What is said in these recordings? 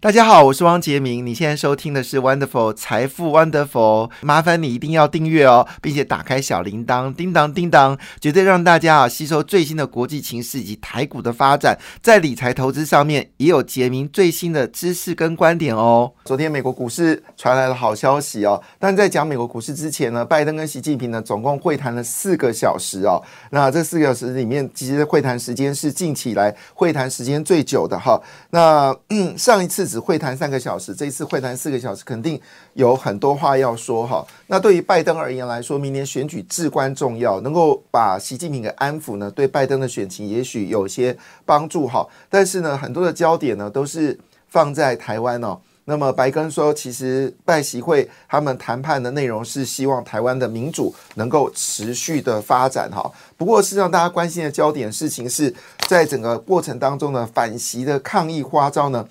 大家好，我是汪杰明。你现在收听的是 Wonderful 财富 Wonderful，麻烦你一定要订阅哦，并且打开小铃铛，叮当叮当，绝对让大家啊吸收最新的国际情势以及台股的发展，在理财投资上面也有杰明最新的知识跟观点哦。昨天美国股市传来了好消息哦，但在讲美国股市之前呢，拜登跟习近平呢总共会谈了四个小时哦。那这四个小时里面，其实会谈时间是近期来会谈时间最久的哈。那嗯上一次。只会谈三个小时，这一次会谈四个小时，肯定有很多话要说哈。那对于拜登而言来说，明年选举至关重要，能够把习近平给安抚呢，对拜登的选情也许有些帮助哈。但是呢，很多的焦点呢都是放在台湾哦。那么白根说，其实拜习会他们谈判的内容是希望台湾的民主能够持续的发展哈。不过事实上，大家关心的焦点事情是在整个过程当中呢，反习的抗议花招呢。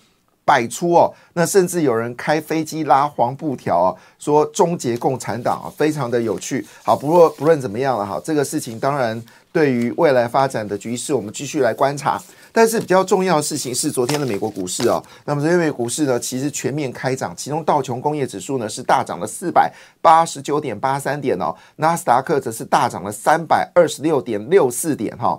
百出哦，那甚至有人开飞机拉黄布条啊，说终结共产党啊，非常的有趣。好，不过不论怎么样了哈，这个事情当然对于未来发展的局势，我们继续来观察。但是比较重要的事情是昨天的美国股市哦，那么昨天美国股市呢，其实全面开涨，其中道琼工业指数呢是大涨了四百八十九点八三点哦，纳斯达克则是大涨了三百二十六点六四点哈。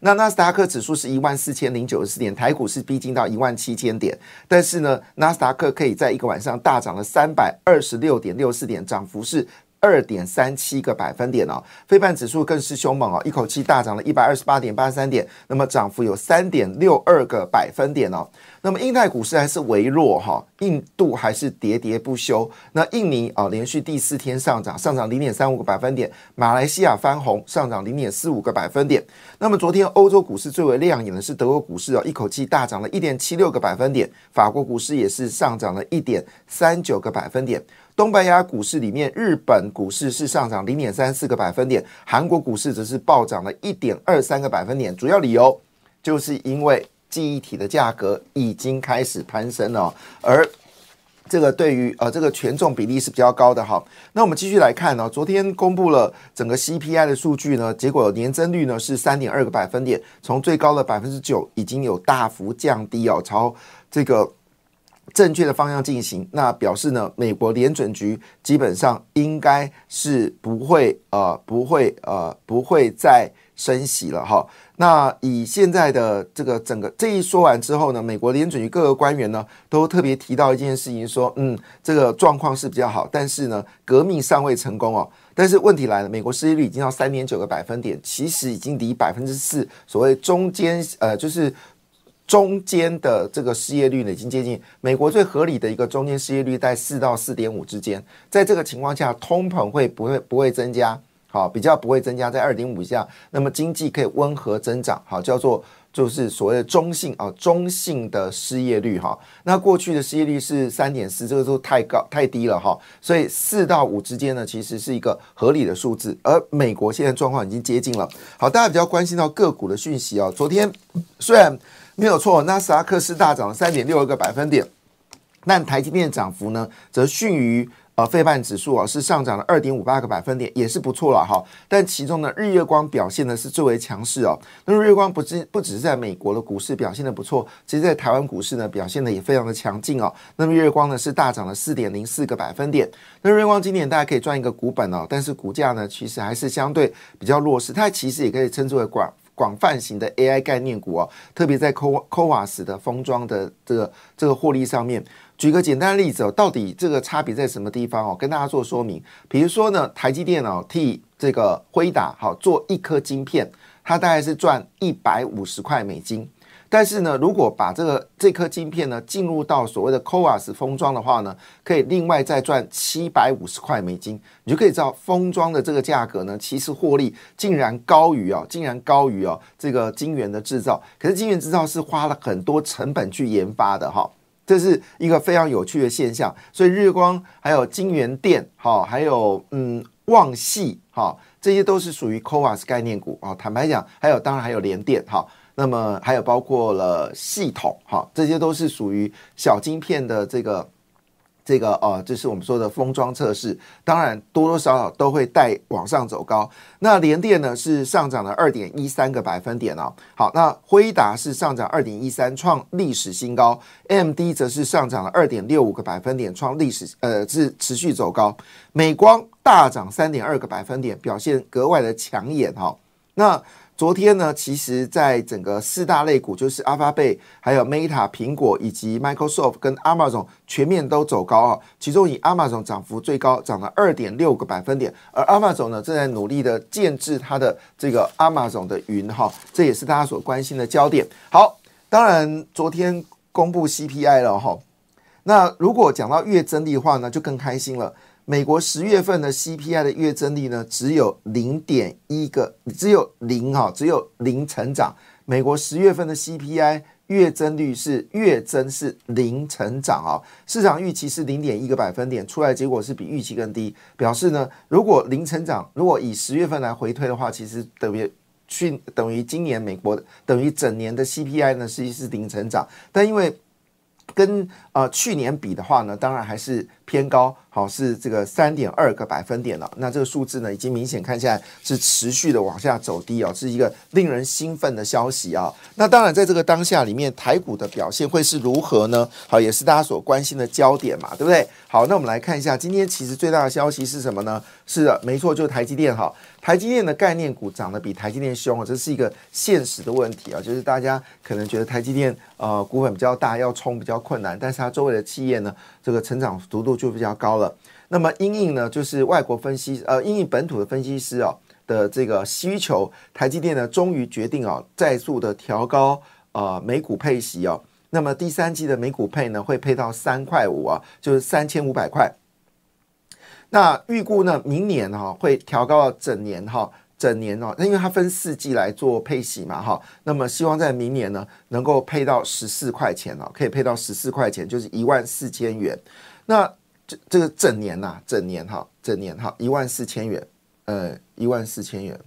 那纳斯达克指数是一万四千零九十四点，台股是逼近到一万七千点，但是呢，纳斯达克可以在一个晚上大涨了三百二十六点六四点，涨幅是二点三七个百分点哦。非半指数更是凶猛哦，一口气大涨了一百二十八点八三点，那么涨幅有三点六二个百分点哦。那么印太股市还是微弱哈，印度还是喋喋不休。那印尼啊，连续第四天上涨，上涨零点三五个百分点。马来西亚翻红，上涨零点四五个百分点。那么昨天欧洲股市最为亮眼的是德国股市啊，一口气大涨了一点七六个百分点。法国股市也是上涨了一点三九个百分点。东北亚股市里面，日本股市是上涨零点三四个百分点，韩国股市则是暴涨了一点二三个百分点。主要理由就是因为。记忆体的价格已经开始攀升了，而这个对于呃这个权重比例是比较高的哈。那我们继续来看呢，昨天公布了整个 CPI 的数据呢，结果年增率呢是三点二个百分点，从最高的百分之九已经有大幅降低哦，朝这个正确的方向进行。那表示呢，美国联准局基本上应该是不会呃不会呃不会再升息了哈。那以现在的这个整个这一说完之后呢，美国联准局各个官员呢都特别提到一件事情，说嗯，这个状况是比较好，但是呢，革命尚未成功哦。但是问题来了，美国失业率已经到三点九个百分点，其实已经离百分之四所谓中间呃，就是中间的这个失业率呢，已经接近美国最合理的一个中间失业率在四到四点五之间。在这个情况下，通膨会不会不会增加？好，比较不会增加在二点五以下，那么经济可以温和增长，好，叫做就是所谓的中性啊，中性的失业率哈。那过去的失业率是三点四，这个都太高太低了哈。所以四到五之间呢，其实是一个合理的数字。而美国现在状况已经接近了。好，大家比较关心到个股的讯息啊。昨天虽然没有错，纳斯达克是大涨了三点六个百分点，但台积电涨幅呢，则逊于。呃，费半指数啊是上涨了二点五八个百分点，也是不错了哈。但其中呢，日月光表现的是最为强势哦。那日月光不只不只是在美国的股市表现的不错，其实在台湾股市呢表现的也非常的强劲哦。那么日月光呢是大涨了四点零四个百分点。那日月光今年大家可以赚一个股本哦，但是股价呢其实还是相对比较弱势，它其实也可以称之为广广泛型的 AI 概念股哦，特别在 Co Coas 的封装的这个这个获利上面。举个简单的例子哦，到底这个差别在什么地方哦？跟大家做说明。比如说呢，台积电脑替这个辉达好做一颗晶片，它大概是赚一百五十块美金。但是呢，如果把这个这颗晶片呢进入到所谓的 COAS 封装的话呢，可以另外再赚七百五十块美金。你就可以知道封装的这个价格呢，其实获利竟然高于哦，竟然高于哦这个晶圆的制造。可是晶圆制造是花了很多成本去研发的哈。这是一个非常有趣的现象，所以日光还有金源电，哈，还有嗯旺系，哈，这些都是属于 c o a s 概念股啊。坦白讲，还有当然还有联电，哈。那么还有包括了系统哈，这些都是属于小晶片的这个。这个呃，这是我们说的封装测试，当然多多少少都会带往上走高。那联电呢是上涨了二点一三个百分点哦。好，那辉达是上涨二点一三，创历史新高。M D 则是上涨了二点六五个百分点，创历史呃是持续走高。美光大涨三点二个百分点，表现格外的抢眼哈。那昨天呢，其实在整个四大类股，就是阿发贝、还有 Meta、苹果以及 Microsoft 跟 Amazon 全面都走高啊。其中以 Amazon 涨幅最高，涨了二点六个百分点。而 Amazon 呢，正在努力的建制它的这个 Amazon 的云哈，这也是大家所关心的焦点。好，当然昨天公布 CPI 了哈。那如果讲到月增的话呢，就更开心了。美国十月份的 CPI 的月增率呢，只有零点一个，只有零哈，只有零成长。美国十月份的 CPI 月增率是月增是零成长啊，市场预期是零点一个百分点，出来结果是比预期更低，表示呢，如果零成长，如果以十月份来回推的话，其实等于去等于今年美国等于整年的 CPI 呢，实际是零成长，但因为跟呃去年比的话呢，当然还是偏高。好，是这个三点二个百分点了。那这个数字呢，已经明显看起来是持续的往下走低哦，是一个令人兴奋的消息啊。那当然，在这个当下里面，台股的表现会是如何呢？好，也是大家所关心的焦点嘛，对不对？好，那我们来看一下，今天其实最大的消息是什么呢？是的，没错，就是台积电哈。台积电的概念股涨得比台积电凶啊，这是一个现实的问题啊，就是大家可能觉得台积电呃股本比较大，要冲比较困难，但是它周围的企业呢，这个成长幅度就比较高了。那么，英印呢，就是外国分析呃，英印本土的分析师啊的这个需求，台积电呢，终于决定啊，再速的调高啊每股配息哦。那么第三季的每股配呢，会配到三块五啊，就是三千五百块。那预估呢，明年哈会调高整年哈，整年哦，那因为它分四季来做配息嘛哈，那么希望在明年呢，能够配到十四块钱哦，可以配到十四块钱，就是一万四千元。那这这个整年呐，整年哈，整年哈，一万四千元，呃，一万四千元，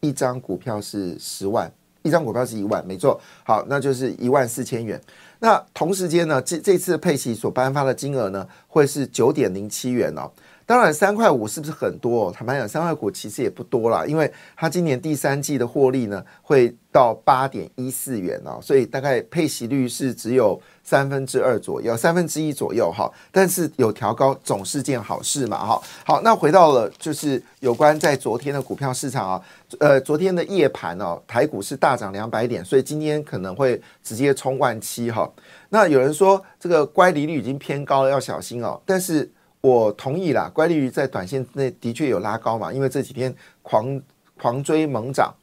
一张股票是十万，一张股票是一万，没错，好，那就是一万四千元。那同时间呢，这这次配息所颁发的金额呢，会是九点零七元哦。当然，三块五是不是很多？坦白讲，三块五其实也不多啦，因为它今年第三季的获利呢，会到八点一四元哦，所以大概配息率是只有三分之二左右，三分之一左右哈。但是有调高总是件好事嘛哈。好，那回到了就是有关在昨天的股票市场啊，呃，昨天的夜盘哦，台股是大涨两百点，所以今天可能会直接冲万七哈。那有人说这个乖离率已经偏高了，要小心哦。但是我同意啦，乖离率在短线内的确有拉高嘛，因为这几天狂狂追猛涨，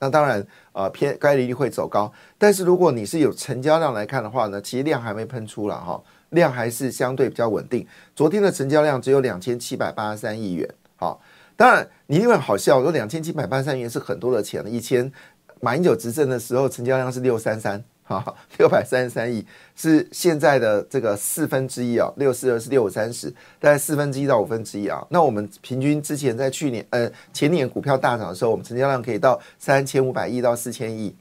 那当然呃偏乖离率会走高。但是如果你是有成交量来看的话呢，其实量还没喷出了哈，量还是相对比较稳定。昨天的成交量只有两千七百八十三亿元，好，当然你因为好笑，说两千七百八十三亿元是很多的钱了，以前马英九执政的时候成交量是六三三。好，六百三十三亿是现在的这个四分之一啊，六四二是六五三十，大概四分之一到五分之一啊。那我们平均之前在去年呃前年股票大涨的时候，我们成交量可以到三千五百亿到四千亿，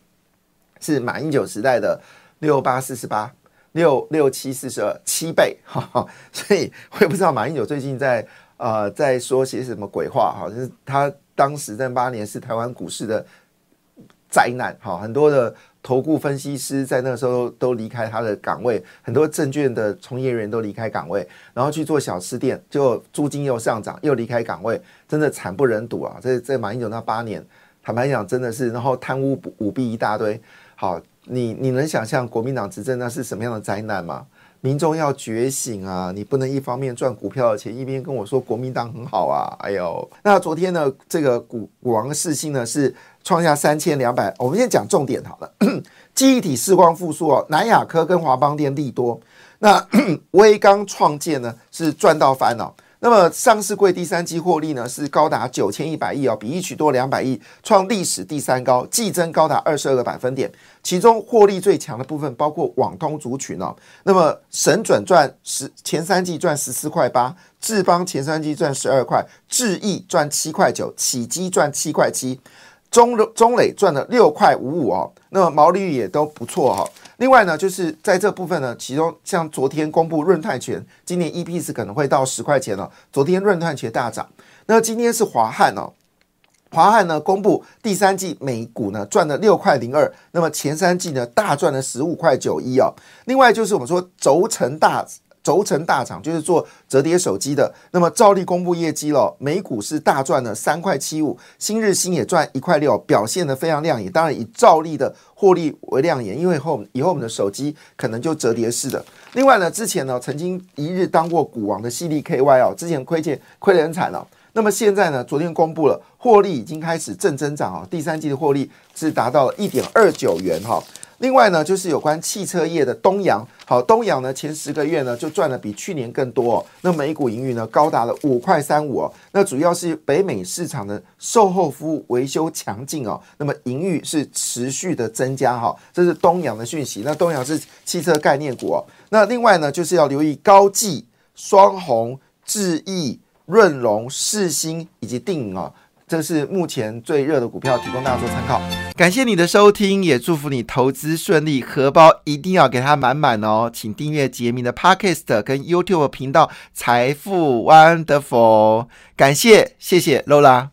是马英九时代的六八四十八，六六七四十二七倍。哈，所以我也不知道马英九最近在呃在说些什么鬼话哈，就是他当时在八年是台湾股市的灾难哈，很多的。投顾分析师在那个时候都离开他的岗位，很多证券的从业人员都离开岗位，然后去做小吃店，就租金又上涨，又离开岗位，真的惨不忍睹啊！这这马英九那八年，坦白讲，真的是，然后贪污舞弊一大堆。好，你你能想象国民党执政那是什么样的灾难吗？民众要觉醒啊！你不能一方面赚股票的钱，一边跟我说国民党很好啊！哎呦，那昨天呢，这个股股王世信呢是。创下三千两百，我们先讲重点好了。记忆体视光复苏哦，南亚科跟华邦电利多。那 威刚创建呢是赚到翻了。那么上市柜第三季获利呢是高达九千一百亿哦，比一曲多两百亿，创历史第三高，季增高达二十二个百分点。其中获利最强的部分包括网通族群哦。那么神准赚十前三季赚十四块八，智邦前三季赚十二块，智毅赚七块九，启基赚七块七。中中磊赚了六块五五哦，那么毛利率也都不错哈。另外呢，就是在这部分呢，其中像昨天公布润泰全今年 EPS 可能会到十块钱了，昨天润泰全大涨。那今天是华汉哦，华汉呢公布第三季每股呢赚了六块零二，那么前三季呢大赚了十五块九一哦。另外就是我们说轴承大。轴承大厂就是做折叠手机的，那么照例公布业绩了，每股是大赚了三块七五，新日新也赚一块六，表现的非常亮眼。当然以照例的获利为亮眼，因为后以后我们的手机可能就折叠式的。另外呢，之前呢曾经一日当过股王的 C D K Y 哦，之前亏欠亏得很惨哦。那么现在呢，昨天公布了获利已经开始正增长啊，第三季的获利是达到了一点二九元哈。另外呢，就是有关汽车业的东阳，好，东阳呢前十个月呢就赚了比去年更多，那每股盈余呢高达了五块三五哦，那主要是北美市场的售后服务维修强劲哦，那么盈余是持续的增加哈，这是东阳的讯息。那东阳是汽车概念股哦，那另外呢就是要留意高技、双红、智毅、润隆、世新以及定啊。这是目前最热的股票，提供大家做参考。感谢你的收听，也祝福你投资顺利，荷包一定要给它满满哦！请订阅杰明的 Podcast 跟 YouTube 频道《财富 Wonderful》。感谢，谢谢 Lola。